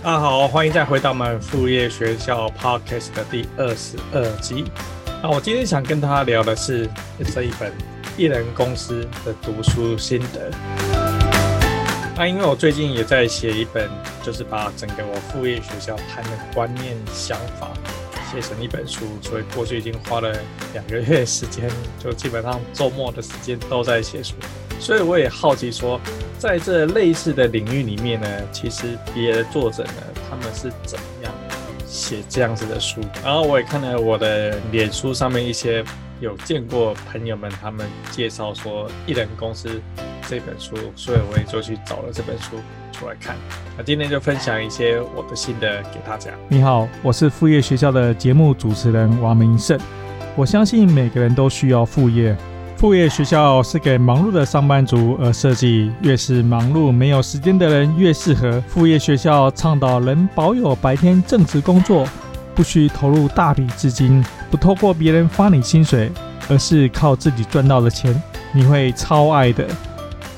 大家好，欢迎再回到我们副业学校 Podcast 的第二十二集。那我今天想跟大家聊的是这一本艺人公司的读书心得。那因为我最近也在写一本，就是把整个我副业学校谈的观念想法写成一本书，所以过去已经花了两个月时间，就基本上周末的时间都在写书。所以我也好奇说，在这类似的领域里面呢，其实别的作者呢，他们是怎么样写这样子的书？然后我也看了我的脸书上面一些有见过朋友们他们介绍说《艺人公司》这本书，所以我也就去找了这本书出来看。那今天就分享一些我的心得给大家。你好，我是副业学校的节目主持人王明胜。我相信每个人都需要副业。副业学校是给忙碌的上班族而设计，越是忙碌没有时间的人越适合。副业学校倡导能保有白天正职工作，不需投入大笔资金，不透过别人发你薪水，而是靠自己赚到的钱，你会超爱的。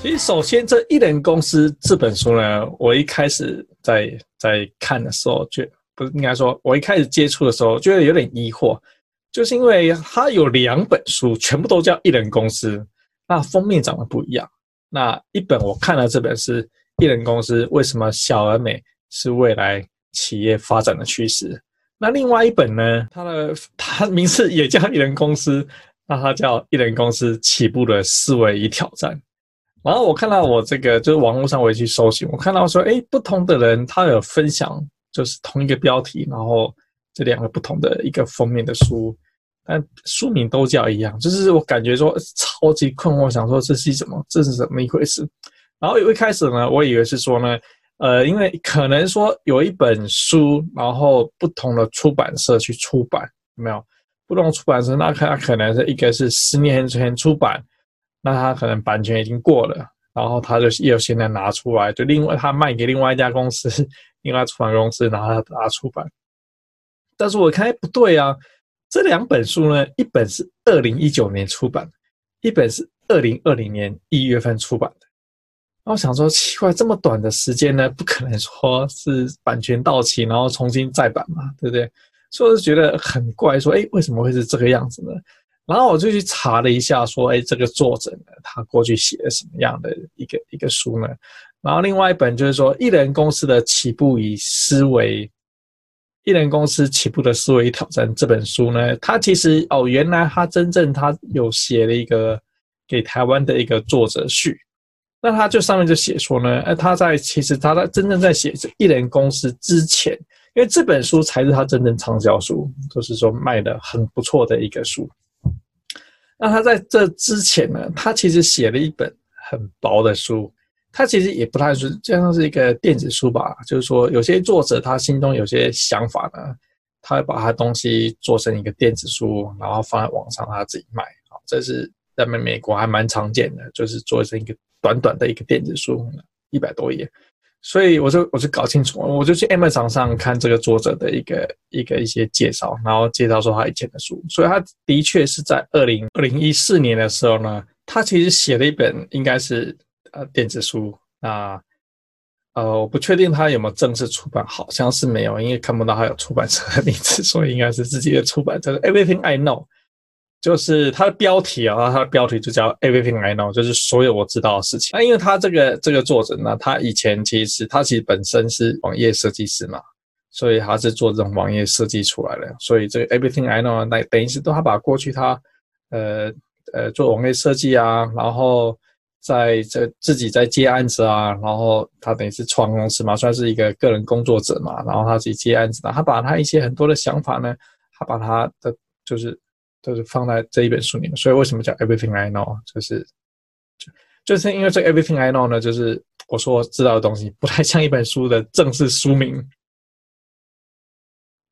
其实，首先这一人公司这本书呢，我一开始在在看的时候，就不是应该说，我一开始接触的时候，觉得有点疑惑。就是因为它有两本书，全部都叫一人公司，那封面长得不一样。那一本我看了，这本是一人公司，为什么小而美是未来企业发展的趋势？那另外一本呢？它的它名字也叫一人公司，那它叫一人公司起步的思维与挑战。然后我看到我这个就是网络上我也去搜寻，我看到说，哎，不同的人他有分享，就是同一个标题，然后。这两个不同的一个封面的书，但书名都叫一样，就是我感觉说超级困惑，想说这是什么？这是怎么一回事？然后一开始呢，我以为是说呢，呃，因为可能说有一本书，然后不同的出版社去出版，没有？不同出版社，那它可能是一个是十年前出版，那它可能版权已经过了，然后他就又现在拿出来，就另外他卖给另外一家公司，另外出版公司，然后他拿出版。但是我看，哎，不对啊，这两本书呢，一本是二零一九年出版，一本是二零二零年一月份出版的。然后我想说，奇怪，这么短的时间呢，不可能说是版权到期，然后重新再版嘛，对不对？所以我就觉得很怪，说，哎，为什么会是这个样子呢？然后我就去查了一下，说，哎，这个作者呢，他过去写了什么样的一个一个书呢？然后另外一本就是说，一人公司的起步与思维。一人公司起步的思维挑战这本书呢，它其实哦，原来他真正他有写了一个给台湾的一个作者序，那他就上面就写说呢，呃，他在其实他在真正在写一人公司之前，因为这本书才是他真正畅销书，就是说卖的很不错的一个书。那他在这之前呢，他其实写了一本很薄的书。它其实也不太是，就像是一个电子书吧。就是说，有些作者他心中有些想法呢，他会把他东西做成一个电子书，然后放在网上他自己卖。好，这是在美美国还蛮常见的，就是做成一个短短的一个电子书，一百多页。所以我就我就搞清楚，我就去 Amazon 上看这个作者的一个一个一些介绍，然后介绍说他以前的书。所以他的确是在二零二零一四年的时候呢，他其实写了一本应该是。呃，电子书那呃，我不确定他有没有正式出版，好像是没有，因为看不到他有出版社的名字，所以应该是自己的出版社。Everything I Know，就是它的标题啊，它的标题就叫 Everything I Know，就是所有我知道的事情。那因为他这个这个作者呢，他以前其实他其实本身是网页设计师嘛，所以他是做这种网页设计出来的。所以这个 Everything I Know 那等于是都他把过去他呃呃做网页设计啊，然后。在这自己在接案子啊，然后他等于是创公司嘛，算是一个个人工作者嘛，然后他自己接案子，他把他一些很多的想法呢，他把他的就是就是放在这一本书里面。所以为什么叫 Everything I Know？就是就是因为这 Everything I Know 呢，就是我说我知道的东西不太像一本书的正式书名，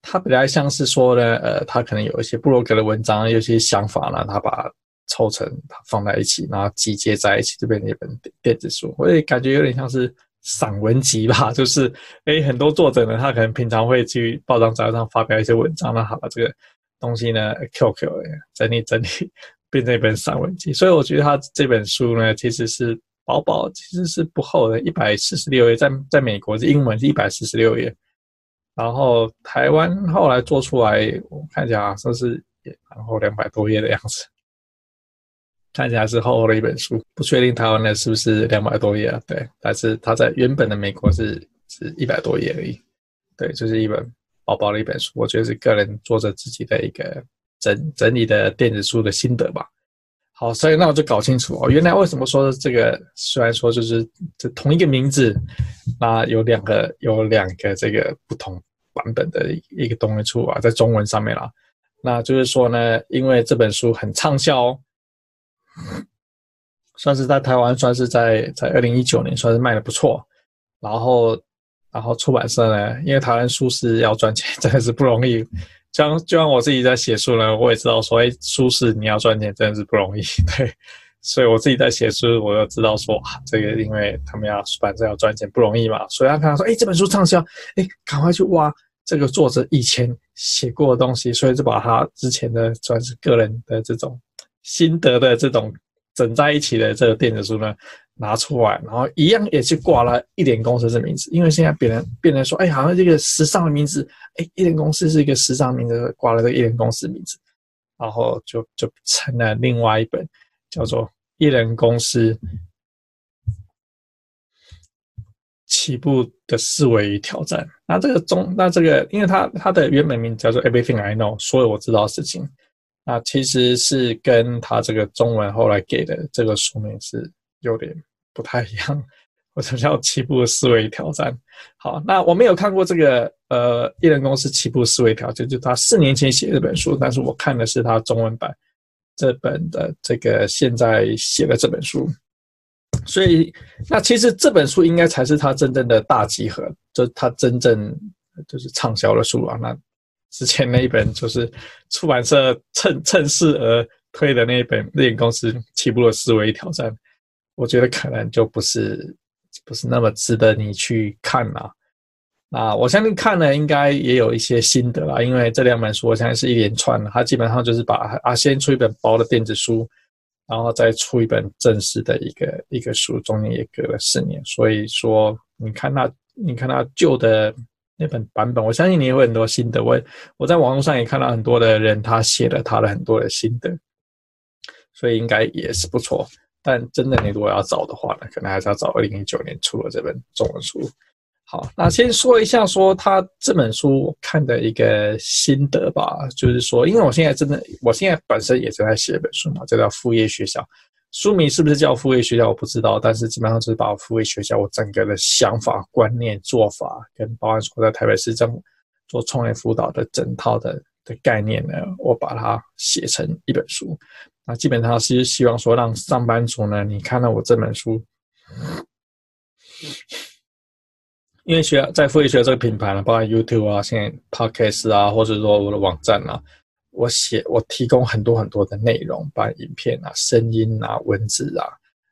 他本来像是说呢，呃，他可能有一些布洛格的文章，有些想法呢，他把。凑成放在一起，然后集结在一起，就变成一本电子书。我也感觉有点像是散文集吧，就是诶，很多作者呢，他可能平常会去报章杂志上发表一些文章，那他把这个东西呢，QQ 整理 整理，变成一本散文集。所以我觉得他这本书呢，其实是薄薄，其实是不厚的，一百四十六页，在在美国是英文是一百四十六页，然后台湾后来做出来，我看起来说是也然后两百多页的样子，看起来是厚厚的一本书，不确定台湾的是不是两百多页啊？对，但是它在原本的美国是是一百多页而已，对，就是一本薄薄的一本书，我觉得是个人作者自己的一个整整理的电子书的心得吧。好，所以那我就搞清楚哦，原来为什么说这个虽然说就是这同一个名字，那有两个有两个这个不同版本的一个东西出啊，在中文上面啦，那就是说呢，因为这本书很畅销，算是在台湾算是在在二零一九年算是卖得不错，然后然后出版社呢，因为台湾书是要赚钱，真的是不容易。像就像我自己在写书呢，我也知道说，哎，书是你要赚钱真的是不容易，对，所以我自己在写书，我就知道说，这个因为他们要出版社要赚钱不容易嘛，所以他看到说，哎，这本书畅销，哎，赶快去挖这个作者以前写过的东西，所以就把他之前的算是个人的这种心得的这种整在一起的这个电子书呢。拿出来，然后一样也去挂了一点公司的名字，因为现在别人别人说，哎，好像这个时尚的名字，哎，一点公司是一个时尚名字，挂了这个一点公司名字，然后就就成了另外一本叫做《一人公司起步的思维与挑战》。那这个中，那这个，因为它它的原本名叫做《Everything I Know》，所有我知道的事情，那其实是跟他这个中文后来给的这个书名是有点。不太一样，或者叫起步思维挑战。好，那我没有看过这个呃，一人公司起步思维挑战，就他四年前写这本书，但是我看的是他中文版这本的这个现在写的这本书。所以，那其实这本书应该才是他真正的大集合，就他真正就是畅销的书啊。那之前那一本就是出版社趁趁势而推的那一本《一人公司起步的思维挑战》。我觉得可能就不是不是那么值得你去看了。那我相信看了应该也有一些心得啦，因为这两本书我相信是一连串的，它基本上就是把啊先出一本薄的电子书，然后再出一本正式的一个一个书，中间也隔了四年。所以说，你看它，你看它旧的那本版本，我相信你也会很多心得。我我在网络上也看到很多的人他写了他的很多的心得，所以应该也是不错。但真的，你如果要找的话呢，可能还是要找二零一九年出的这本中文书。好，那先说一下说他这本书看的一个心得吧，就是说，因为我现在真的，我现在本身也正在写一本书嘛，这叫副业学校。书名是不是叫副业学校我不知道，但是基本上就是把我副业学校我整个的想法、观念、做法，跟包含说在台北市政做创业辅导的整套的的概念呢，我把它写成一本书。那基本上是希望说，让上班族呢，你看到我这本书，因为学在副业学这个品牌呢，包括 YouTube 啊，现在 Podcast 啊，或者说我的网站啊，我写我提供很多很多的内容，把影片啊、声音啊、文字啊。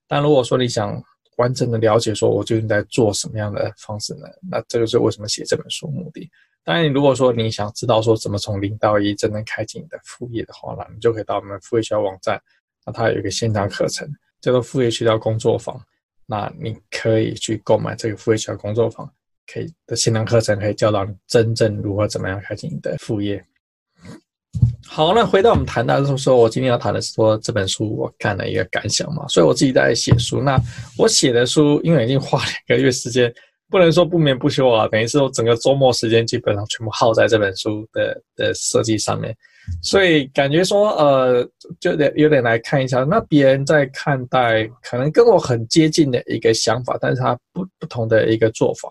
但如果说你想完整的了解说，我究竟在做什么样的方式呢？那这个是为什么写这本书目的。当然，如果说你想知道说怎么从零到一真正开启你的副业的话呢，你就可以到我们副业学校网站，那它有一个线上课程叫做副业学校工作坊，那你可以去购买这个副业学校工作坊，可以的线上课程可以教导你真正如何怎么样开启你的副业。好，那回到我们谈到就是说我今天要谈的是说这本书我看了一个感想嘛，所以我自己在写书，那我写的书因为已经花两个月时间。不能说不眠不休啊，等于是我整个周末时间基本上全部耗在这本书的的设计上面，所以感觉说呃，就得有点来看一下，那别人在看待可能跟我很接近的一个想法，但是他不不同的一个做法，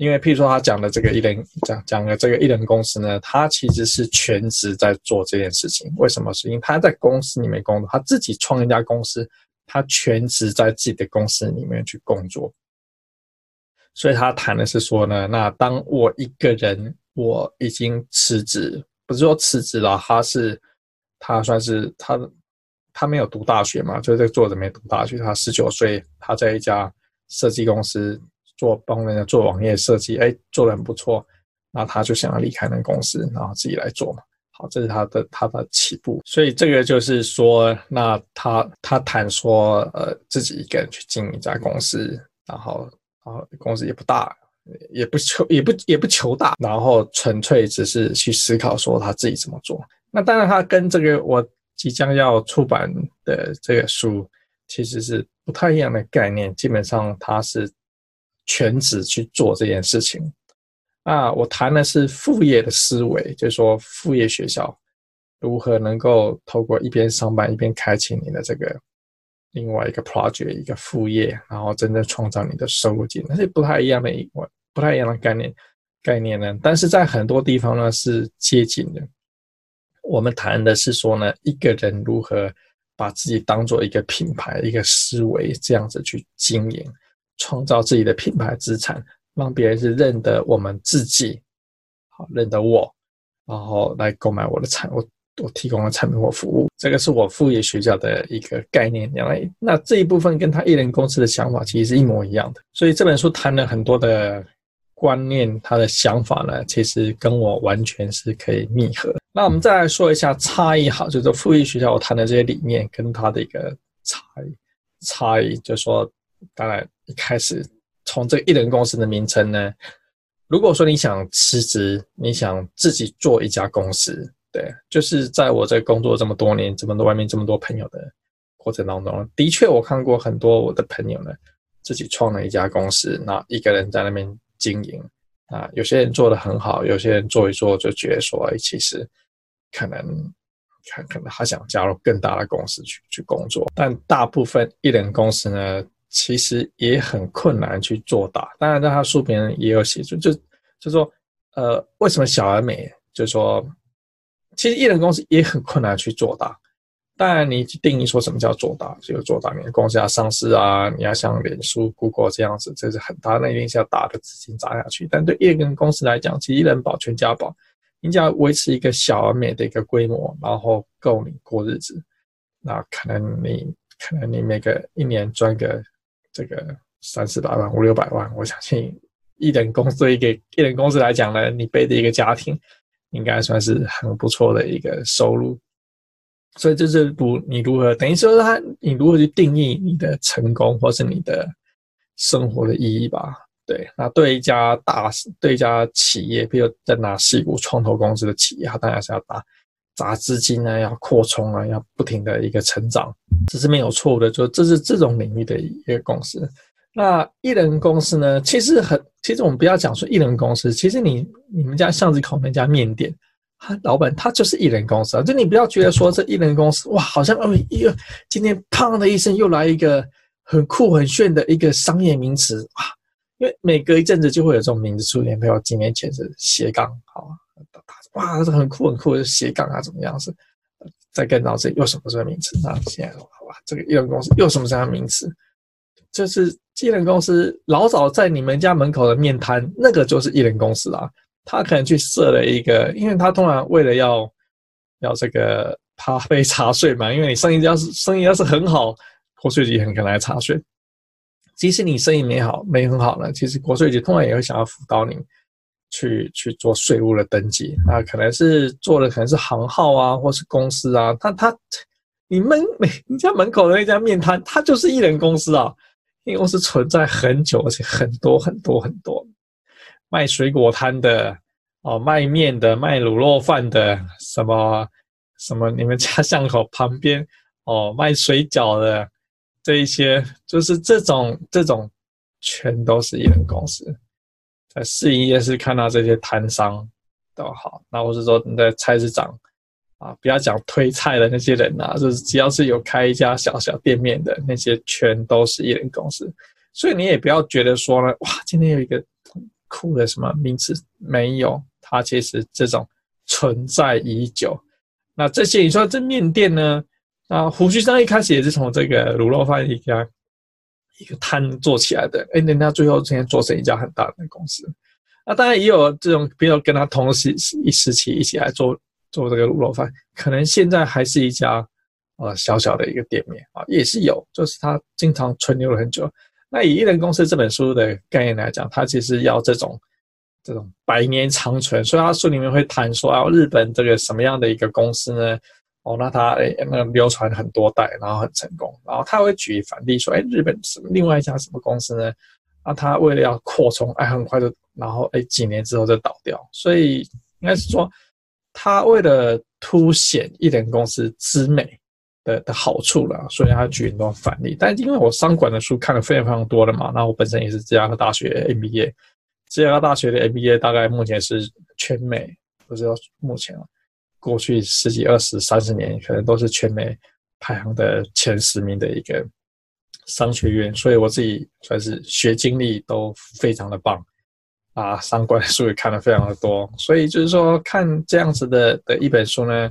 因为譬如说他讲的这个一人讲讲的这个一人公司呢，他其实是全职在做这件事情，为什么？是因为他在公司里面工作，他自己创一家公司，他全职在自己的公司里面去工作。所以他谈的是说呢，那当我一个人我已经辞职，不是说辞职了，他是他算是他他没有读大学嘛，就是这个作者没读大学，他十九岁，他在一家设计公司做帮人家做网页设计，哎，做得很不错，那他就想要离开那个公司，然后自己来做嘛。好，这是他的他的起步。所以这个就是说，那他他谈说，呃，自己一个人去经营一家公司，然后然后公司也不大，也不求也不也不求大，然后纯粹只是去思考说他自己怎么做。那当然，他跟这个我即将要出版的这个书其实是不太一样的概念。基本上，他是全职去做这件事情。啊我谈的是副业的思维，就是说副业学校如何能够透过一边上班一边开启你的这个另外一个 project 一个副业，然后真正创造你的收入进来，那是不太一样的一不太一样的概念概念呢。但是在很多地方呢是接近的。我们谈的是说呢，一个人如何把自己当做一个品牌、一个思维这样子去经营，创造自己的品牌资产，让别人是认得我们自己，好认得我，然后来购买我的产我我提供的产品或服务。这个是我副业学校的一个概念。原来那这一部分跟他一人公司的想法其实是一模一样的。所以这本书谈了很多的。观念，他的想法呢，其实跟我完全是可以密合。那我们再来说一下差异，好，就是副业学校我谈的这些理念跟他的一个差异。差异就是说，当然一开始从这个一人公司的名称呢，如果说你想辞职，你想自己做一家公司，对，就是在我这工作这么多年，这么多外面这么多朋友的过程当中，的确我看过很多我的朋友呢，自己创了一家公司，那一个人在那边。经营啊，有些人做得很好，有些人做一做就觉得说，哎，其实可能可可能他想加入更大的公司去去工作，但大部分一人公司呢，其实也很困难去做大。当然，在他书里面也有写出，就就说，呃，为什么小而美？就是说，其实一人公司也很困难去做大。当然，你定义说什么叫做大，就做大。你的公司要上市啊，你要像脸书、Google 这样子，这是很大，那一定是要大的资金砸下去。但对一人公司来讲，其实一人保全家保，你只要维持一个小而美的一个规模，然后够你过日子，那可能你可能你每个一年赚个这个三四百万、五六百万，我相信一人公司一个一人公司来讲呢，你背的一个家庭应该算是很不错的一个收入。所以这是如你如何等于说他你如何去定义你的成功或是你的生活的意义吧？对，那对一家大对一家企业，比如在拿矽谷创投公司的企业，它当然是要打砸资金啊，要扩充啊，要不停的一个成长，这是没有错误的。就这是这种领域的一个公司。那一人公司呢？其实很，其实我们不要讲说一人公司，其实你你们家巷子口那家面店。他老板他就是一人公司啊，就你不要觉得说这一人公司哇，好像哦一个今天砰的一声又来一个很酷很炫的一个商业名词啊，因为每隔一阵子就会有这种名字出现，比如几年前是斜杠，好，哇，这很酷很酷的斜杠啊，怎么样是？再更早这又什么什么名词？那现在说好这个艺人公司又什么什么名词？就是一人公司老早在你们家门口的面摊，那个就是艺人公司啊。他可能去设了一个，因为他通常为了要要这个怕被查税嘛，因为你生意要是生意要是很好，国税局很可能来查税。即使你生意没好没很好呢，其实国税局通常也会想要辅导你去去做税务的登记啊，可能是做的可能是行号啊，或是公司啊。他他你们每 你家门口的那家面摊，它就是一人公司啊，因为公司存在很久，而且很多很多很多。卖水果摊的，哦，卖面的，卖卤肉饭的，什么什么，你们家 巷口旁边，哦，卖水饺的，这一些就是这种这种，全都是一人公司。在市营业是看到这些摊商都好，那或是说你在菜市场啊，不要讲推菜的那些人啊，就是只要是有开一家小小店面的那些，全都是一人公司。所以你也不要觉得说呢，哇，今天有一个。酷的什么名词没有？它其实这种存在已久。那这些你说这面店呢？啊，胡须生一开始也是从这个卤肉饭一家一个摊做起来的。哎，人家最后今天做成一家很大的公司。那当然也有这种，比如跟他同时一时期一起来做做这个卤肉饭，可能现在还是一家呃小小的一个店面啊，也是有，就是他经常存留了很久。那以一人公司这本书的概念来讲，它其实要这种这种百年长存，所以他书里面会谈说啊，日本这个什么样的一个公司呢？哦，那他诶，那流传很多代，然后很成功，然后他会举反例说，哎，日本什么另外一家什么公司呢？那他为了要扩充，哎，很快就，然后哎，几年之后就倒掉，所以应该是说，他为了凸显一人公司之美的的好处了，所以他举很多反例。但因为我商管的书看了非常非常多了嘛，那我本身也是芝加哥大学 MBA，芝加哥大学的 MBA 大概目前是全美，不知道目前啊。过去十几、二十、三十年，可能都是全美排行的前十名的一个商学院，所以我自己算是学经历都非常的棒啊，相关的书也看了非常的多，所以就是说看这样子的的一本书呢，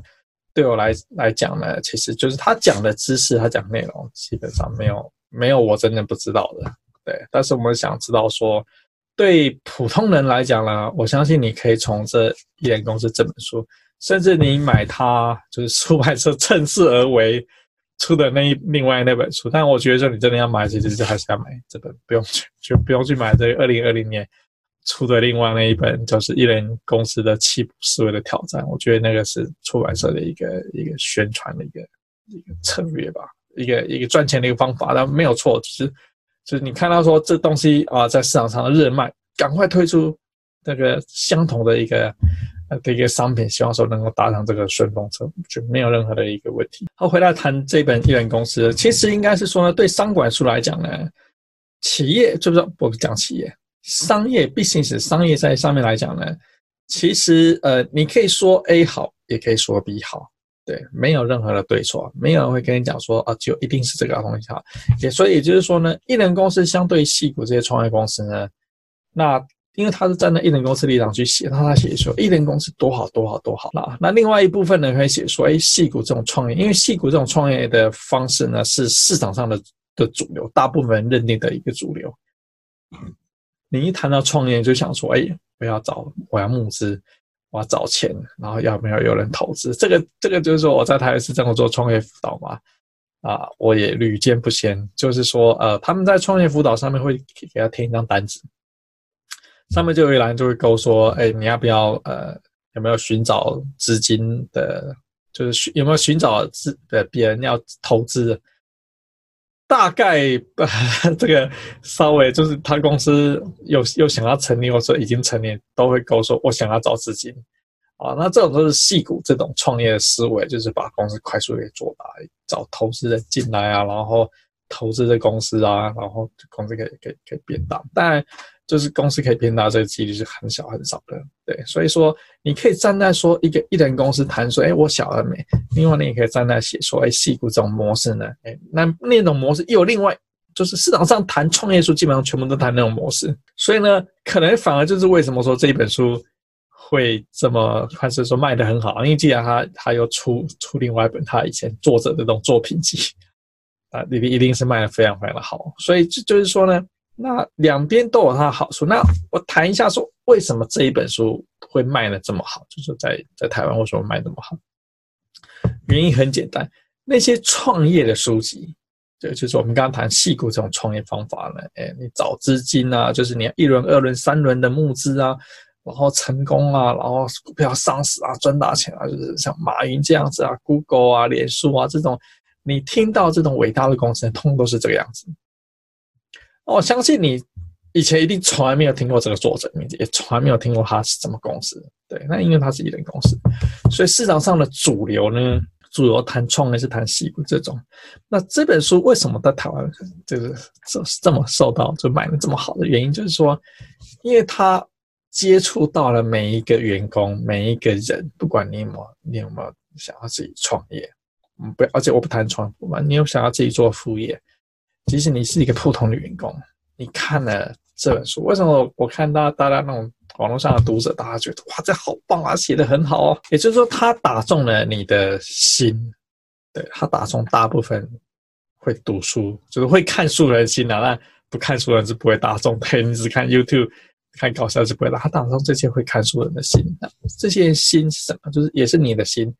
对我来来讲呢，其实就是他讲的知识，他讲内容基本上没有没有我真的不知道的，对，但是我们想知道说，对普通人来讲呢，我相信你可以从这一人公司这本书。甚至你买它，就是出版社趁势而为出的那一另外那本书，但我觉得说你真的要买，其实就还是要买这本，不用去就不用去买这个二零二零年出的另外那一本，就是一人公司的七步思维的挑战。我觉得那个是出版社的一个一个宣传的一个一个策略吧，一个一个赚钱的一个方法，但没有错，只是就是你看到说这东西啊在市场上的热卖，赶快推出那个相同的一个。的一个商品，希望说能够搭上这个顺风车，就没有任何的一个问题。好，回来谈这本一人公司，其实应该是说呢，对商管书来讲呢，企业就是不讲企业，商业毕竟是商业，在上面来讲呢，其实呃，你可以说 A 好，也可以说 B 好，对，没有任何的对错，没有人会跟你讲说啊，就一定是这个东西好。也所以也就是说呢，一人公司相对于矽谷这些创业公司呢，那。因为他是站在一人公司立场去写，那他写说一人公司多好多好多好。那另外一部分呢，可以写说，哎，矽谷这种创业，因为矽谷这种创业的方式呢，是市场上的的主流，大部分人认定的一个主流。你一谈到创业，就想说，哎，我要找，我要募资，我要找钱，然后要不要有人投资？这个这个就是说，我在台北市政府做创业辅导嘛，啊，我也屡见不鲜，就是说，呃，他们在创业辅导上面会给他填一张单子。上面就有一栏就会勾说，哎，你要不要呃，有没有寻找资金的，就是有没有寻找资的别人要投资？大概呃这个稍微就是他公司有又想要成立或者已经成立，都会跟我说我想要找资金啊。那这种都是细股这种创业的思维，就是把公司快速给做大，找投资人进来啊，然后投资这公司啊，然后公司可以可以可以变大，但。就是公司可以变大，这个几率是很小很少的，对，所以说你可以站在说一个一人公司谈说，哎，我小而美。另外你也可以站在写说，哎，矽谷这种模式呢，哎，那那种模式又有另外，就是市场上谈创业书基本上全部都谈那种模式，所以呢，可能反而就是为什么说这一本书会这么还是说卖得很好，因为既然他他又出出另外一本他以前作者的这种作品集 啊，里边一定是卖得非常非常的好，所以就就是说呢。那两边都有它的好处。那我谈一下说，为什么这一本书会卖得这么好？就是在在台湾为什么卖这么好？原因很简单，那些创业的书籍，对，就是我们刚刚谈细谷这种创业方法呢。哎，你找资金啊，就是你一轮、二轮、三轮的募资啊，然后成功啊，然后股票上市啊，赚大钱啊，就是像马云这样子啊，Google 啊，脸书啊这种，你听到这种伟大的公司，通通都是这个样子。我相信你以前一定从来没有听过这个作者名字，也从来没有听过他是什么公司。对，那因为他是一人公司，所以市场上的主流呢，主流谈创业是谈西谷这种。那这本书为什么在台湾就是这这么受到就卖的这么好的原因，就是说，因为他接触到了每一个员工，每一个人，不管你有没有你有没有想要自己创业，嗯，不，而且我不谈创业嘛，你有想要自己做副业。即使你是一个普通的员工，你看了这本书，为什么我看到大家那种网络上的读者，大家觉得哇，这好棒啊，写得很好哦。也就是说，他打中了你的心，对，他打中大部分会读书，就是会看书的人心啊。那不看书人是不会打中的，你只看 YouTube 看搞笑是不会的。他打中这些会看书人的心，这些心是什么？就是也是你的心。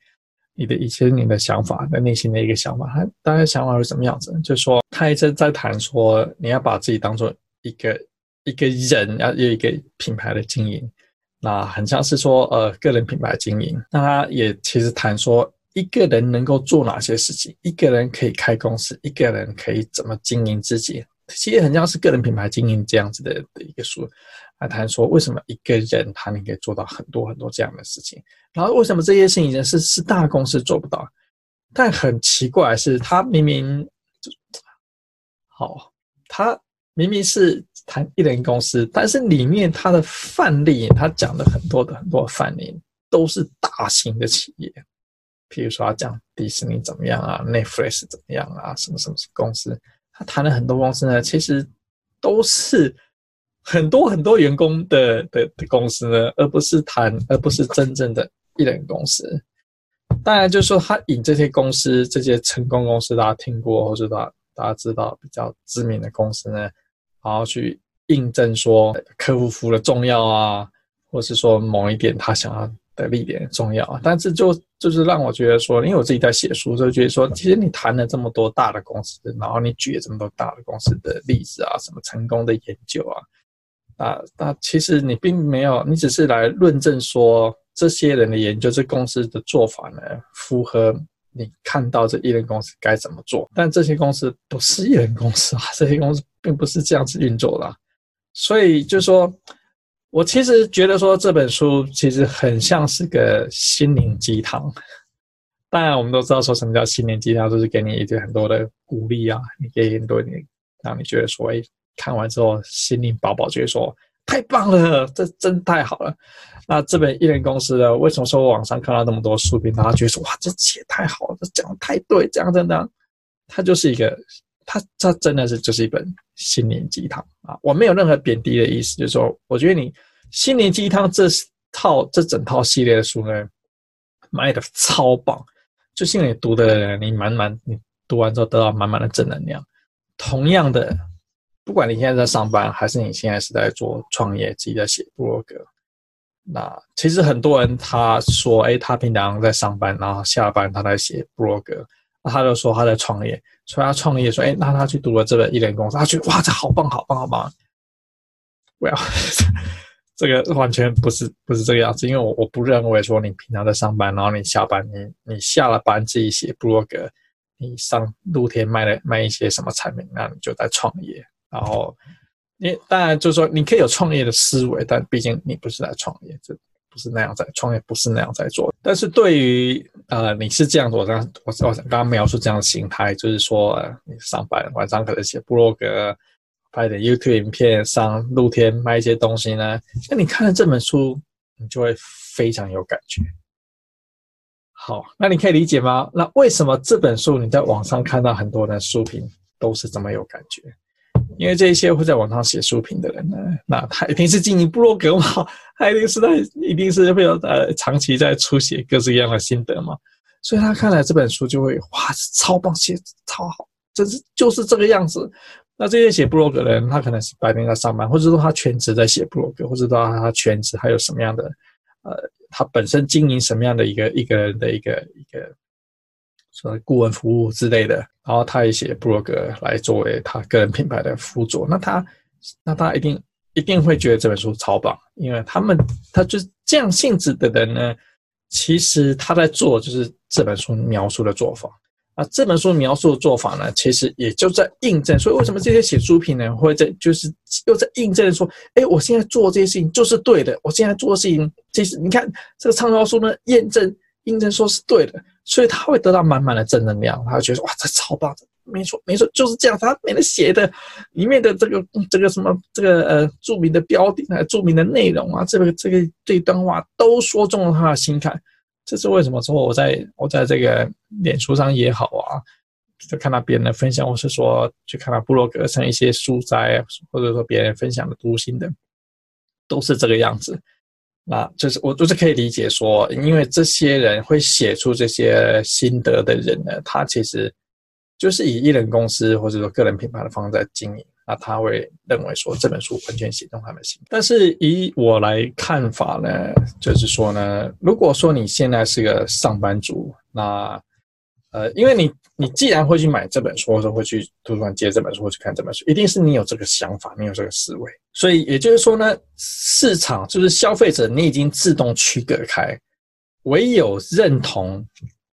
你的一些你的想法，的内心的一个想法，他大概想法是什么样子？就是说，他一直在谈说，你要把自己当做一个一个人要有一个品牌的经营，那很像是说呃个人品牌经营。那他也其实谈说一个人能够做哪些事情，一个人可以开公司，一个人可以怎么经营自己，其实很像是个人品牌经营这样子的的一个书。来谈说为什么一个人他能够做到很多很多这样的事情，然后为什么这些事情是是大公司做不到？但很奇怪的是，他明明就好，他明明是谈一人公司，但是里面他的范例，他讲的很多的很多范例都是大型的企业，譬如说他讲迪士尼怎么样啊，Netflix 怎么样啊，什么什么公司，他谈了很多公司呢，其实都是很多很多员工的的的公司呢，而不是谈，而不是真正的一人公司。当然，就是说他引这些公司，这些成功公司，大家听过或者大大家知道比较知名的公司呢，然后去印证说客户服务的重要啊，或是说某一点他想要的利点重要啊。但是就就是让我觉得说，因为我自己在写书，就觉得说，其实你谈了这么多大的公司，然后你举了这么多大的公司的例子啊，什么成功的研究啊，啊，那其实你并没有，你只是来论证说。这些人的研究，这公司的做法呢，符合你看到这一人公司该怎么做。但这些公司不是一人公司啊，这些公司并不是这样子运作的。所以就说，我其实觉得说这本书其实很像是个心灵鸡汤。当然，我们都知道说什么叫心灵鸡汤，就是给你一些很多的鼓励啊，你给很多你让你觉得说，哎，看完之后心灵饱饱，觉得说太棒了，这真太好了。那这本一人公司呢？为什么说我网上看到那么多书评，大家觉得说哇，这写太好了，这讲的太对，这样这样，它就是一个，它它真的是就是一本心灵鸡汤啊！我没有任何贬低的意思，就是说，我觉得你心灵鸡汤这套这整套系列的书呢，卖的超棒，就是因为你读的，你满满，你读完之后得到满满的正能量。同样的，不管你现在在上班，还是你现在是在做创业，自己在写部落格。那其实很多人他说，哎，他平常在上班，然后下班他在写部落格，那他就说他在创业，所以他创业说，哎，那他去读了这本一人公司，他觉得哇，这好棒，好棒，好棒。”Well，，这个完全不是不是这个样子，因为我我不认为说你平常在上班，然后你下班，你你下了班自己写部落格，你上露天卖了卖一些什么产品，那你就在创业，然后。你当然就是说，你可以有创业的思维，但毕竟你不是来创业，这不是那样在创业，不是那样在做。但是对于呃，你是这样子，我刚我我刚刚描述这样的形态，就是说，呃，你上班晚上可能写部落格，拍点 YouTube 影片，上露天卖一些东西呢。那你看了这本书，你就会非常有感觉。好，那你可以理解吗？那为什么这本书你在网上看到很多的书评都是这么有感觉？因为这一些会在网上写书评的人呢，那他一定是经营部落格嘛，他一定是在，一定是会有呃长期在书写各式各样的心得嘛，所以他看来这本书就会哇，超棒，写超好，真是就是这个样子。那这些写部落格的人，他可能是白天在上班，或者说他全职在写部落格，或者说他全职还有什么样的呃，他本身经营什么样的一个一个人的一个一个。说顾问服务之类的，然后他也写部落格来作为他个人品牌的辅佐，那他，那他一定一定会觉得这本书超棒，因为他们他就是这样性质的人呢，其实他在做就是这本书描述的做法啊，这本书描述的做法呢，其实也就在印证，所以为什么这些写书评呢，会在就是又在印证说，哎，我现在做这些事情就是对的，我现在做的事情其实你看这个畅销书呢，验证。印证说是对的，所以他会得到满满的正能量，他会觉得哇，这超棒的，没错没错，就是这样。他每天写的里面的这个这个什么这个呃著名的标点啊，著名的内容啊，这个这个这段话都说中了他的心坎。这是为什么？之后我在我在这个脸书上也好啊，就看到别人的分享，或是说去看到部落格上一些书摘，或者说别人分享的读心的，都是这个样子。啊就是我就是可以理解说，因为这些人会写出这些心得的人呢，他其实就是以艺人公司或者说个人品牌的方式在经营，那他会认为说这本书完全写中他们心。但是以我来看法呢，就是说呢，如果说你现在是个上班族，那呃，因为你你既然会去买这本书，或者会去图书馆借这本书，或去看这本书，一定是你有这个想法，你有这个思维。所以也就是说呢，市场就是消费者，你已经自动区隔开，唯有认同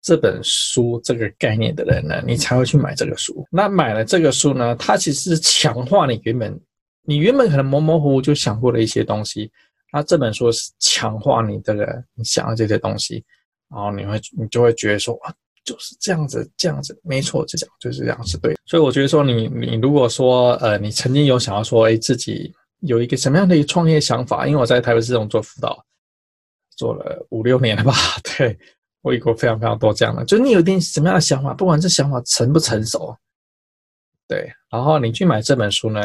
这本书这个概念的人呢，你才会去买这个书。那买了这个书呢，它其实是强化你原本你原本可能模模糊糊就想过的一些东西。那这本书是强化你这个你想要这些东西，然后你会你就会觉得说啊。就是这样子，这样子没错，就讲就是这样是对。所以我觉得说你，你如果说呃，你曾经有想要说，哎，自己有一个什么样的一个创业想法？因为我在台北市这种做辅导做了五六年了吧，对，我遇过非常非常多这样的，就你有一点什么样的想法，不管这想法成不成熟，对，然后你去买这本书呢，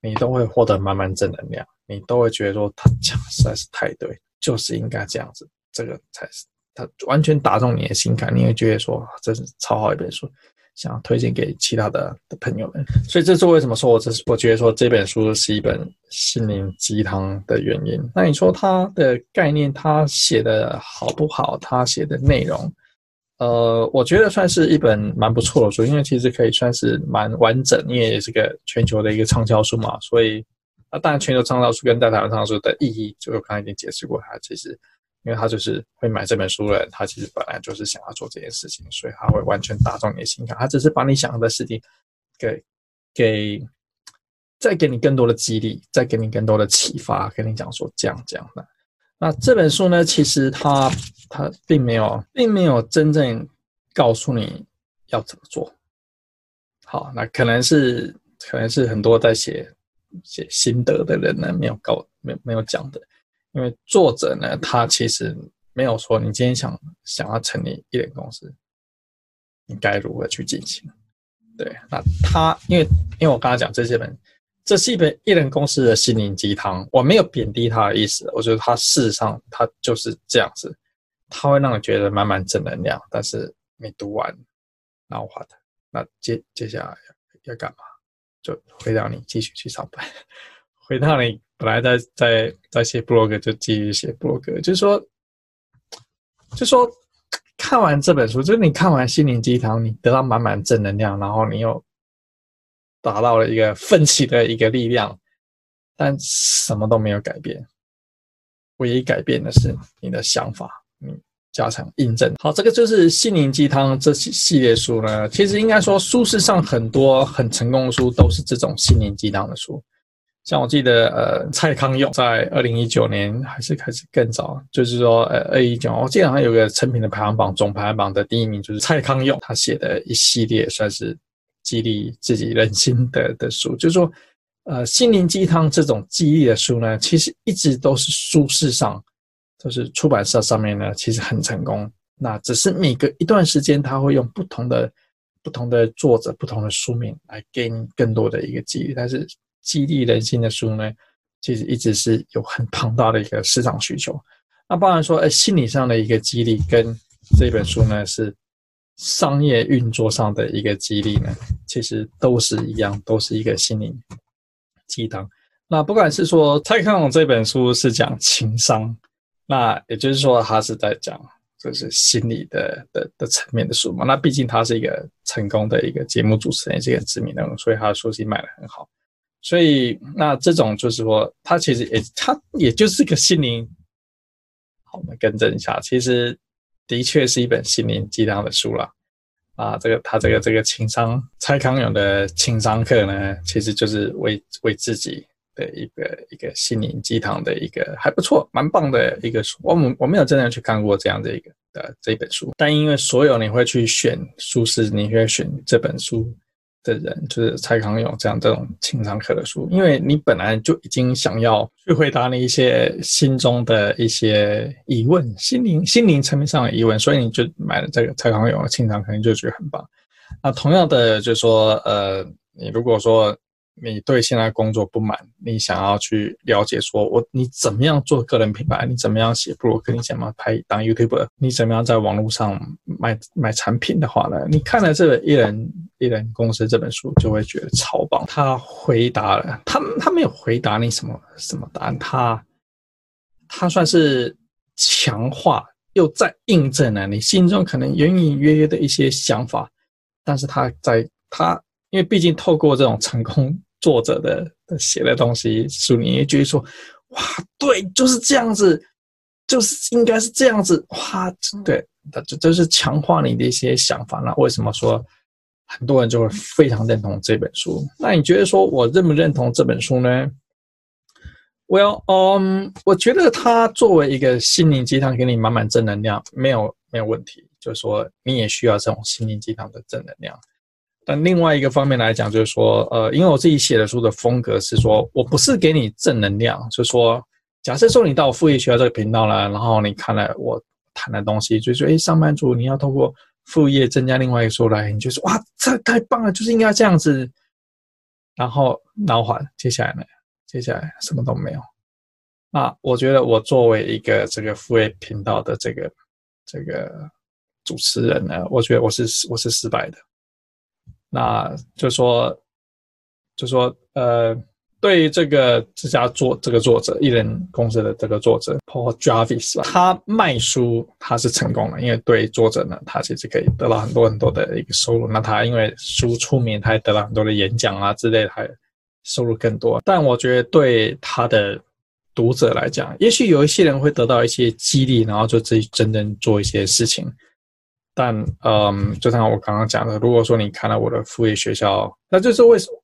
你都会获得满满正能量，你都会觉得说他讲实在是太对，就是应该这样子，这个才是。它完全打中你的心坎，你会觉得说这是超好一本书，想要推荐给其他的的朋友们。所以这是为什么说我这是我觉得说这本书是一本心灵鸡汤的原因。那你说它的概念，它写的好不好？它写的内容，呃，我觉得算是一本蛮不错的书，因为其实可以算是蛮完整，因为也是个全球的一个畅销书嘛。所以啊，当然全球畅销书跟在台湾畅销书的意义，就我刚才已经解释过，它其实。因为他就是会买这本书的人，他其实本来就是想要做这件事情，所以他会完全打中你的心坎。他只是把你想要的事情给给再给你更多的激励，再给你更多的启发，跟你讲说这样这样的。那这本书呢，其实他他并没有并没有真正告诉你要怎么做。好，那可能是可能是很多在写写心得的人呢，没有告没没有讲的。因为作者呢，他其实没有说你今天想想要成立一人公司，你该如何去进行？对，那他因为因为我刚才讲这些本，这是一本艺人公司的心灵鸡汤，我没有贬低他的意思，我觉得他事实上他就是这样子，他会让你觉得满满正能量，但是你读完，然后画的，那接接下来要，要干嘛？就回到你继续去上班，回到你。本来在在在写部落格，就继续写部落格。就是说，就说，看完这本书，就是你看完心灵鸡汤，你得到满满正能量，然后你又达到了一个奋起的一个力量，但什么都没有改变。唯一改变的是你的想法，你加强印证。好，这个就是心灵鸡汤这系系列书呢。其实应该说，书市上很多很成功的书都是这种心灵鸡汤的书。像我记得，呃，蔡康永在二零一九年还是开始更早，就是说，呃，二一九，我记得好像有个成品的排行榜，总排行榜的第一名就是蔡康永，他写的一系列算是激励自己人心的的书。就是说，呃，心灵鸡汤这种激励的书呢，其实一直都是书市上，就是出版社上面呢，其实很成功。那只是每隔一段时间，他会用不同的、不同的作者、不同的书名来给你更多的一个激励，但是。激励人心的书呢，其实一直是有很庞大的一个市场需求。那当然说，哎，心理上的一个激励跟这本书呢是商业运作上的一个激励呢，其实都是一样，都是一个心灵鸡汤。那不管是说蔡康永这本书是讲情商，那也就是说他是在讲就是心理的的的层面的书嘛。那毕竟他是一个成功的一个节目主持人，也是一个知名人物，所以他的书其实卖得很好。所以，那这种就是说，他其实也，他也就是个心灵。好，我们更正一下，其实的确是一本心灵鸡汤的书了。啊，这个他这个这个情商，蔡康永的情商课呢，其实就是为为自己的一个一个心灵鸡汤的一个还不错、蛮棒的一个书。我们我没有真的去看过这样的一个的这本书，但因为所有你会去选书是你会选这本书。的人就是蔡康永这样这种情商课的书，因为你本来就已经想要去回答你一些心中的一些疑问，心灵心灵层面上的疑问，所以你就买了这个蔡康永的情商，可能就觉得很棒。那同样的，就是说，呃，你如果说。你对现在工作不满，你想要去了解说，我你怎么样做个人品牌？你怎么样写部落格？你怎么拍当 YouTuber？你怎么样在网络上卖卖产品的话呢？你看了这个一人一人公司这本书，就会觉得超棒。他回答了，他他没有回答你什么什么答案，他他算是强化，又在印证了你心中可能隐隐约约的一些想法，但是他在他，因为毕竟透过这种成功作者的写的东西书，你也觉得说，哇，对，就是这样子，就是应该是这样子，哇，对，这这是强化你的一些想法。那为什么说很多人就会非常认同这本书？那你觉得说我认不认同这本书呢？Well，嗯，我觉得它作为一个心灵鸡汤，给你满满正能量，没有没有问题。就是说，你也需要这种心灵鸡汤的正能量。但另外一个方面来讲，就是说，呃，因为我自己写的书的风格是说，我不是给你正能量，就是说，假设说你到我副业学校这个频道了，然后你看了我谈的东西，就是说，诶，上班族你要透过副业增加另外一个收入来，你就说，哇，这太棒了，就是应该这样子。然后，然后接下来呢？接下来什么都没有。那我觉得我作为一个这个副业频道的这个这个主持人呢，我觉得我是我是失败的。那就说就说呃，对于这个这家作这个作者艺人公司的这个作者 Paul Jarvis，他卖书他是成功了，因为对作者呢，他其实可以得到很多很多的一个收入。那他因为书出名，他也得到很多的演讲啊之类的，还。收入更多，但我觉得对他的读者来讲，也许有一些人会得到一些激励，然后就自己真正做一些事情。但嗯，就像我刚刚讲的，如果说你看了我的副业学校，那就是为什么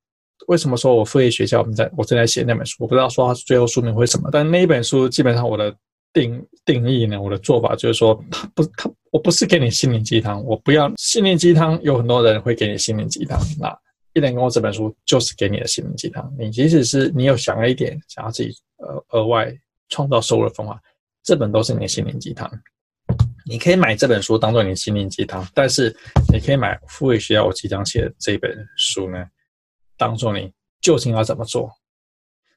为什么说我副业学校我们在我正在写那本书，我不知道说它最后书名会什么，但那一本书基本上我的定定义呢，我的做法就是说，它不，它我不是给你心灵鸡汤，我不要心灵鸡汤，有很多人会给你心灵鸡汤，那。一人公司这本书就是给你的心灵鸡汤。你即使是你有想了一点，想要自己呃额外创造收入的方法，这本都是你的心灵鸡汤。你可以买这本书当做你的心灵鸡汤，但是你可以买副业学校我即将写的这本书呢，当做你究竟要怎么做。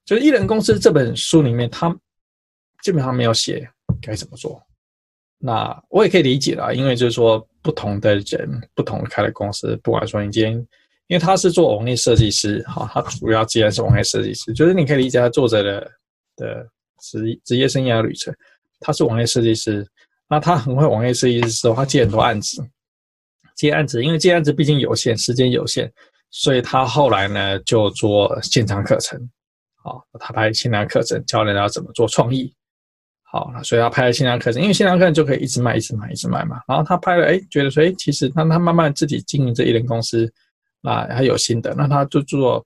就是一人公司这本书里面，他基本上没有写该怎么做。那我也可以理解啦，因为就是说不同的人，不同的开的公司，不管说你今天。因为他是做网页设计师，哈，他主要既然是网页设计师，就是你可以理解他作者的的职职业生涯旅程。他是网页设计师，那他很会网页设计师的时候，他接很多案子，接案子，因为接案子毕竟有限，时间有限，所以他后来呢就做线上课程，好，他拍线上课程，教人家怎么做创意，好，所以他拍了线上课程，因为线上课程就可以一直卖，一直卖，一直卖嘛。然后他拍了，哎，觉得说，哎，其实让他慢慢自己经营这一人公司。啊，还有心得，那他就做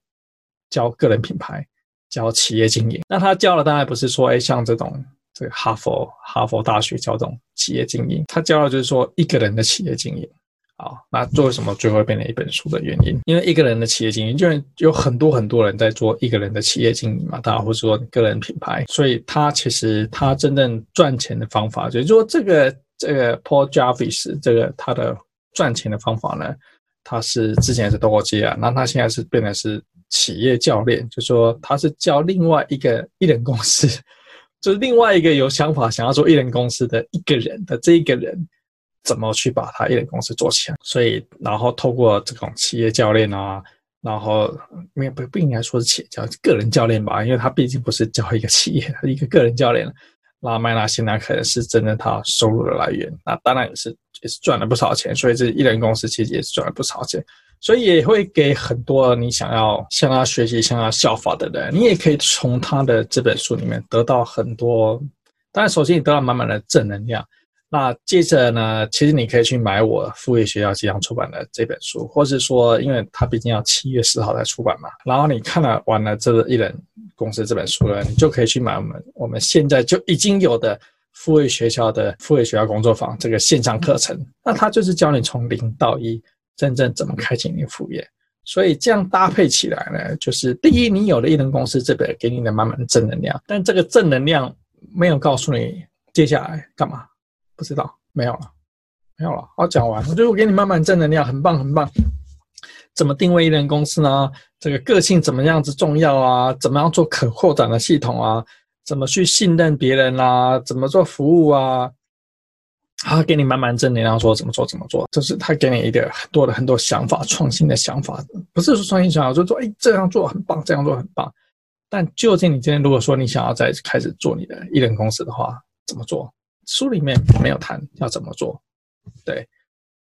教个人品牌，教企业经营。那他教的当然不是说，哎，像这种这个哈佛哈佛大学教这种企业经营，他教的就是说一个人的企业经营。好，那做什么最后变成一本书的原因？因为一个人的企业经营，就有很多很多人在做一个人的企业经营嘛，大家会说个人品牌，所以他其实他真正赚钱的方法，就是说这个这个 Paul Jarvis 这个他的赚钱的方法呢。他是之前是多国接啊，那他现在是变成是企业教练，就是说他是教另外一个一人公司，就是另外一个有想法想要做艺人公司的一个人的这一个人，怎么去把他艺人公司做起来？所以，然后透过这种企业教练啊，然后没有不不应该说是企业教个人教练吧，因为他毕竟不是教一个企业，他是一个个人教练。那麦纳现在可能是真正他收入的来源，那当然也是也是赚了不少钱，所以这一人公司其实也是赚了不少钱，所以也会给很多你想要向他学习、向他效法的人，你也可以从他的这本书里面得到很多。当然，首先你得到满满的正能量。那接着呢，其实你可以去买我副业学校即将出版的这本书，或是说，因为它毕竟要七月十号才出版嘛。然后你看了完了这个一人公司这本书了，你就可以去买我们我们现在就已经有的复位学校的复位学校工作坊这个线上课程。那它就是教你从零到一，真正怎么开启你副业。所以这样搭配起来呢，就是第一，你有了一人公司这本给你的满满的正能量，但这个正能量没有告诉你接下来干嘛。不知道，没有了，没有了。好，讲完，我就给你满满正能量，很棒，很棒。怎么定位一人公司呢？这个个性怎么样子重要啊？怎么样做可扩展的系统啊？怎么去信任别人啊？怎么做服务啊？他给你满满正能量，说怎么做怎么做，就是他给你一个很多的很多想法，创新的想法，不是说创新想法，就是说哎这样做很棒，这样做很棒。但究竟你今天如果说你想要再开始做你的艺人公司的话，怎么做？书里面没有谈要怎么做，对。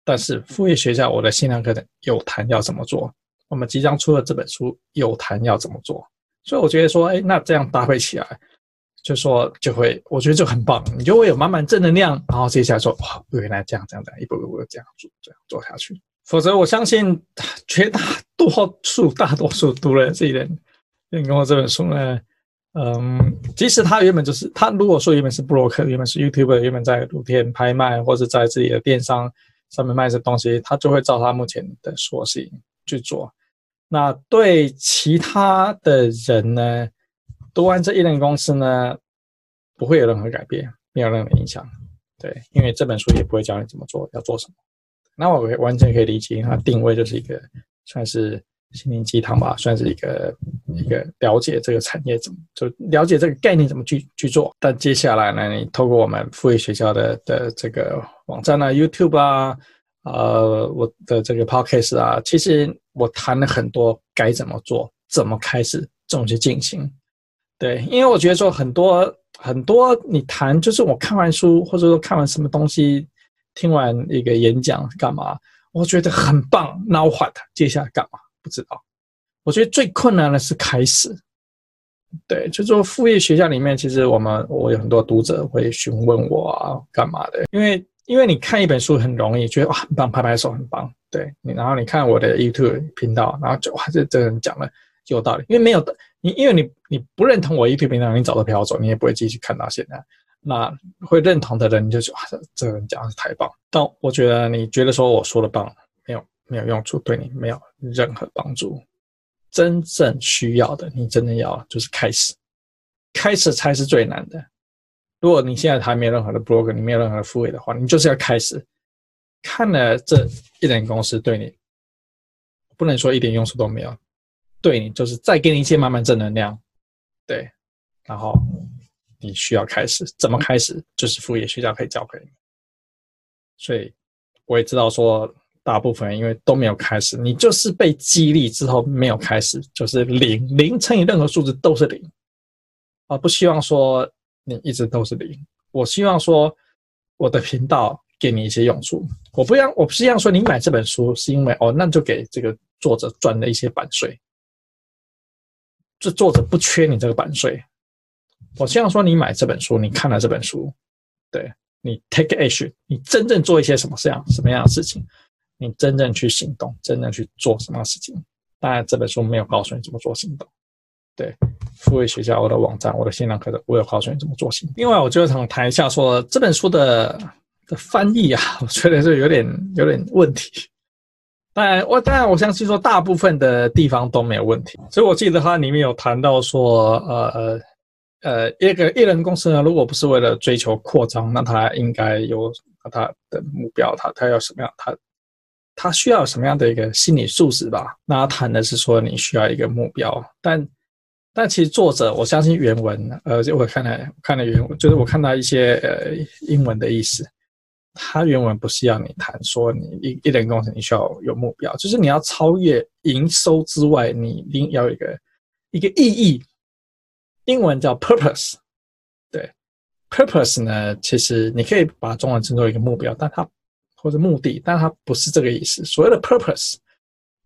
但是副业学校我的线上课程有谈要怎么做，我们即将出的这本书有谈要怎么做，所以我觉得说，哎，那这样搭配起来，就说就会，我觉得就很棒，你就会有满满正能量，然后接下来说，哇，原来这样这样的，一步一步这样做，这样做下去。否则，我相信绝大多数、大多数读了这一人，跟我这本书呢，嗯，即使他原本就是他，如果说原本是布洛克，原本是 YouTuber，原本在露天拍卖或者在自己的电商。上面卖这东西，他就会照他目前的说事情去做。那对其他的人呢，读完这一人公司呢，不会有任何改变，没有任何影响。对，因为这本书也不会教你怎么做，要做什么。那我完全可以理解，它定位就是一个算是心灵鸡汤吧，算是一个一个了解这个产业怎么，就了解这个概念怎么去去做。但接下来呢，你透过我们富裕学校的的这个。网站啊，YouTube 啊，呃，我的这个 Podcast 啊，其实我谈了很多该怎么做，怎么开始，怎么去进行。对，因为我觉得说很多很多，你谈就是我看完书，或者说看完什么东西，听完一个演讲干嘛，我觉得很棒。Now what？接下来干嘛？不知道。我觉得最困难的是开始。对，就说副业学校里面，其实我们我有很多读者会询问我啊，干嘛的，因为。因为你看一本书很容易，觉得哇很棒，拍拍手很棒。对你，然后你看我的 YouTube 频道，然后就哇这这人讲的有道理。因为没有，你因为你你不认同我 YouTube 频道，你早都飘走，你也不会继续看到现在。那会认同的人，你就说哇这个人讲的是太棒。但我觉得你觉得说我说的棒，没有没有用处，对你没有任何帮助。真正需要的，你真的要就是开始，开始才是最难的。如果你现在还没有任何的 blog，你没有任何的副业的话，你就是要开始看了这一点公司对你，不能说一点用处都没有，对你就是再给你一些满满正能量，对，然后你需要开始，怎么开始？就是副业学校可以教给你。所以我也知道说，大部分人因为都没有开始，你就是被激励之后没有开始，就是零，零乘以任何数字都是零，啊，不希望说。你一直都是零。我希望说，我的频道给你一些用处。我不要，我不是要说你买这本书是因为哦，那就给这个作者赚了一些版税。这作者不缺你这个版税。我希望说，你买这本书，你看了这本书，对你 take action，你真正做一些什么这样什么样的事情，你真正去行动，真正去做什么样的事情。当然，这本书没有告诉你怎么做行动。对，副业学校，我的网站，我的线上课程，我有告诉你怎么做行。另外，我就想谈一下说这本书的的翻译啊，我觉得是有点有点问题。当然，我当然我相信说大部分的地方都没有问题。所以我记得它里面有谈到说，呃呃呃，一个一人公司呢，如果不是为了追求扩张，那他应该有他的目标，他他要什么样，他他需要什么样的一个心理素质吧？那他谈的是说你需要一个目标，但。但其实作者，我相信原文，呃，我看了看了原文，就是我看到一些呃英文的意思，他原文不是要你谈说你一一人公司你需要有目标，就是你要超越营收之外，你一定要有一个一个意义，英文叫 purpose，对，purpose 呢，其实你可以把中文称作一个目标，但它或者目的，但它不是这个意思。所谓的 purpose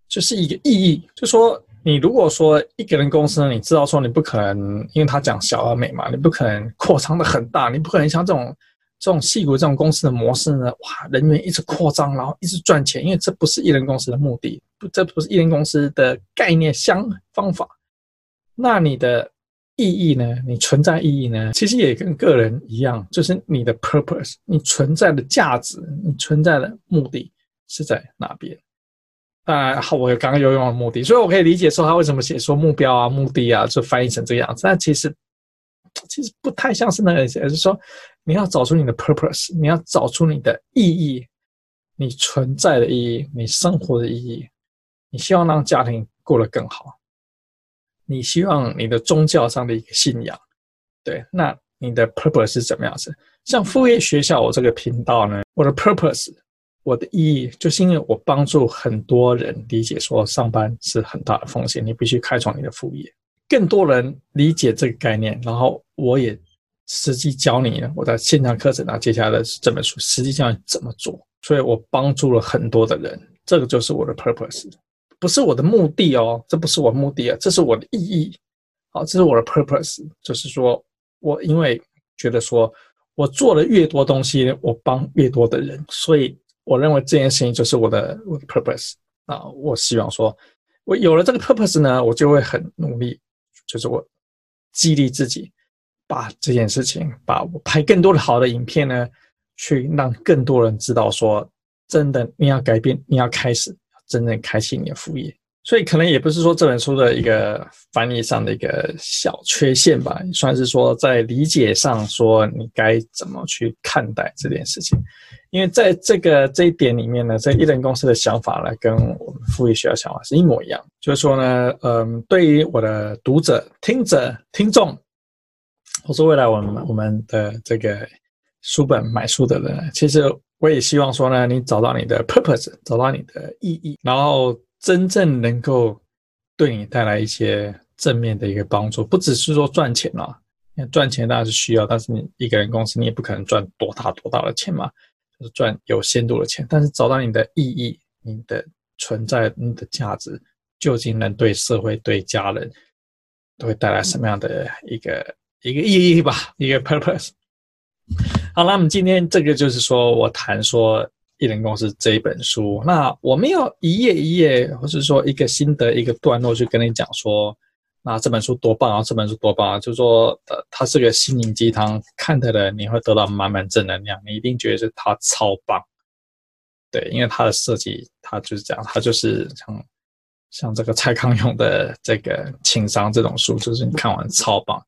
就是一个意义，就说。你如果说一个人公司呢，你知道说你不可能，因为他讲小而美嘛，你不可能扩张的很大，你不可能像这种这种矽谷这种公司的模式呢，哇，人员一直扩张，然后一直赚钱，因为这不是一人公司的目的，不，这不是一人公司的概念相方法。那你的意义呢？你存在意义呢？其实也跟个人一样，就是你的 purpose，你存在的价值，你存在的目的是在哪边？当然，好，我刚刚有用了目的，所以我可以理解说他为什么写说目标啊、目的啊，就翻译成这个样子。但其实其实不太像是那个意思，而是说你要找出你的 purpose，你要找出你的意义，你存在的意义，你生活的意义，你希望让家庭过得更好，你希望你的宗教上的一个信仰，对，那你的 purpose 是怎么样子？像副业学校我这个频道呢，我的 purpose。我的意义就是因为我帮助很多人理解说上班是很大的风险，你必须开创你的副业。更多人理解这个概念，然后我也实际教你我在线上课程，然后接下来的这本书实际教你怎么做。所以我帮助了很多的人，这个就是我的 purpose，不是我的目的哦，这不是我目的啊，这是我的意义。好，这是我的 purpose，就是说我因为觉得说我做了越多东西，我帮越多的人，所以我认为这件事情就是我的我的 purpose 啊。我希望说，我有了这个 purpose 呢，我就会很努力，就是我激励自己，把这件事情，把我拍更多的好的影片呢，去让更多人知道说，真的你要改变，你要开始真正开启你的副业。所以可能也不是说这本书的一个翻译上的一个小缺陷吧，算是说在理解上说你该怎么去看待这件事情。因为在这个这一点里面呢，这一人公司的想法呢，跟我们富裕学校想法是一模一样。就是说呢，嗯，对于我的读者、听者、听众，或是未来我们我们的这个书本买书的人，其实我也希望说呢，你找到你的 purpose，找到你的意义，然后。真正能够对你带来一些正面的一个帮助，不只是说赚钱了，赚钱当然是需要，但是你一个人公司你也不可能赚多大多大的钱嘛，就是赚有限度的钱。但是找到你的意义、你的存在、你的价值，究竟能对社会、对家人都会带来什么样的一个一个意义吧？一个 purpose。好，那么今天这个就是说我谈说。一人公司这一本书，那我没有一页一页，或是说一个心得一个段落去跟你讲说，那这本书多棒啊，这本书多棒啊，就是说，呃，它是个心灵鸡汤，看的人你会得到满满正能量，你一定觉得是它超棒。对，因为它的设计，它就是这样，它就是像像这个蔡康永的这个情商这种书，就是你看完超棒。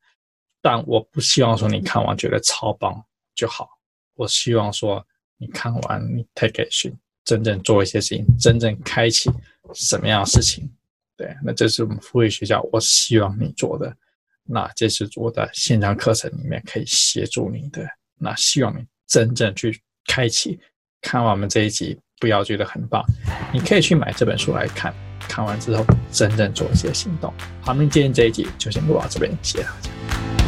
但我不希望说你看完觉得超棒就好，我希望说。你看完，你 take action，真正做一些事情，真正开启什么样的事情？对，那这是我们富裕学校，我希望你做的。那这是我的线上课程里面可以协助你的。那希望你真正去开启。看完我们这一集，不要觉得很棒，你可以去买这本书来看。看完之后，真正做一些行动。好，那今天这一集就先录到这边，谢谢大家。